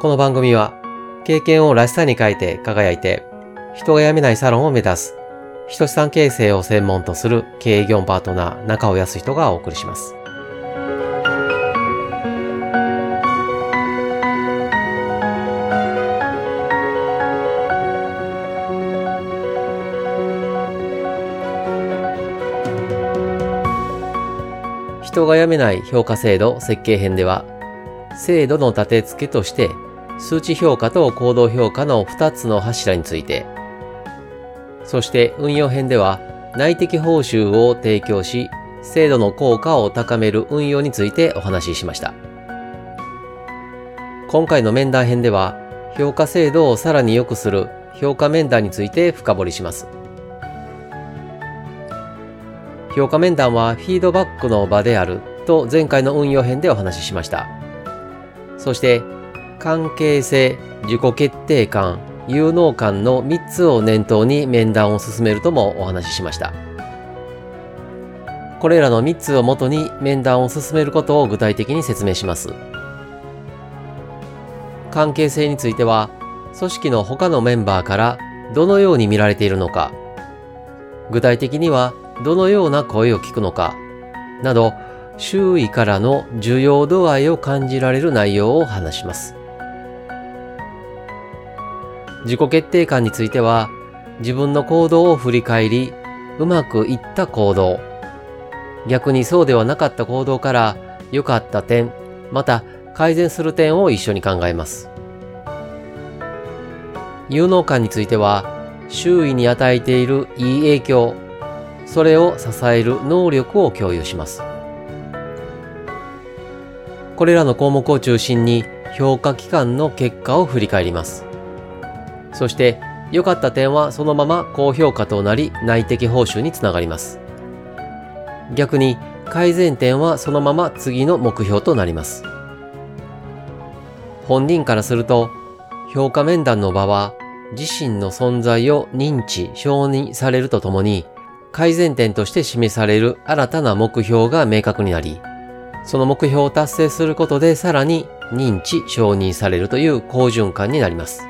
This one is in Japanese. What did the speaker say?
この番組は経験をらしさに変えて輝いて人が辞めないサロンを目指す人資産形成を専門とする経営業パートナー中尾康人がお送りします。人が辞めない評価制度設計編では制度の立て付けとして数値評価と行動評価の2つの柱について、そして運用編では内的報酬を提供し、制度の効果を高める運用についてお話ししました。今回の面談編では、評価制度をさらに良くする評価面談について深掘りします。評価面談はフィードバックの場であると前回の運用編でお話ししました。そして関係性、自己決定感、有能感の3つを念頭に面談を進めるともお話ししました。これらの3つをもとに面談を進めることを具体的に説明します。関係性については、組織の他のメンバーからどのように見られているのか、具体的にはどのような声を聞くのか、など、周囲からの重要度合いを感じられる内容を話します。自己決定感については、自分の行動を振り返り、うまくいった行動、逆にそうではなかった行動から良かった点、また改善する点を一緒に考えます。有能感については、周囲に与えているいい影響、それを支える能力を共有します。これらの項目を中心に評価機関の結果を振り返ります。そして良かった点はそのまま高評価となり内的報酬につながります。逆に改善点はそのまま次の目標となります。本人からすると評価面談の場は自身の存在を認知、承認されるとともに改善点として示される新たな目標が明確になり、その目標を達成することでさらに認知、承認されるという好循環になります。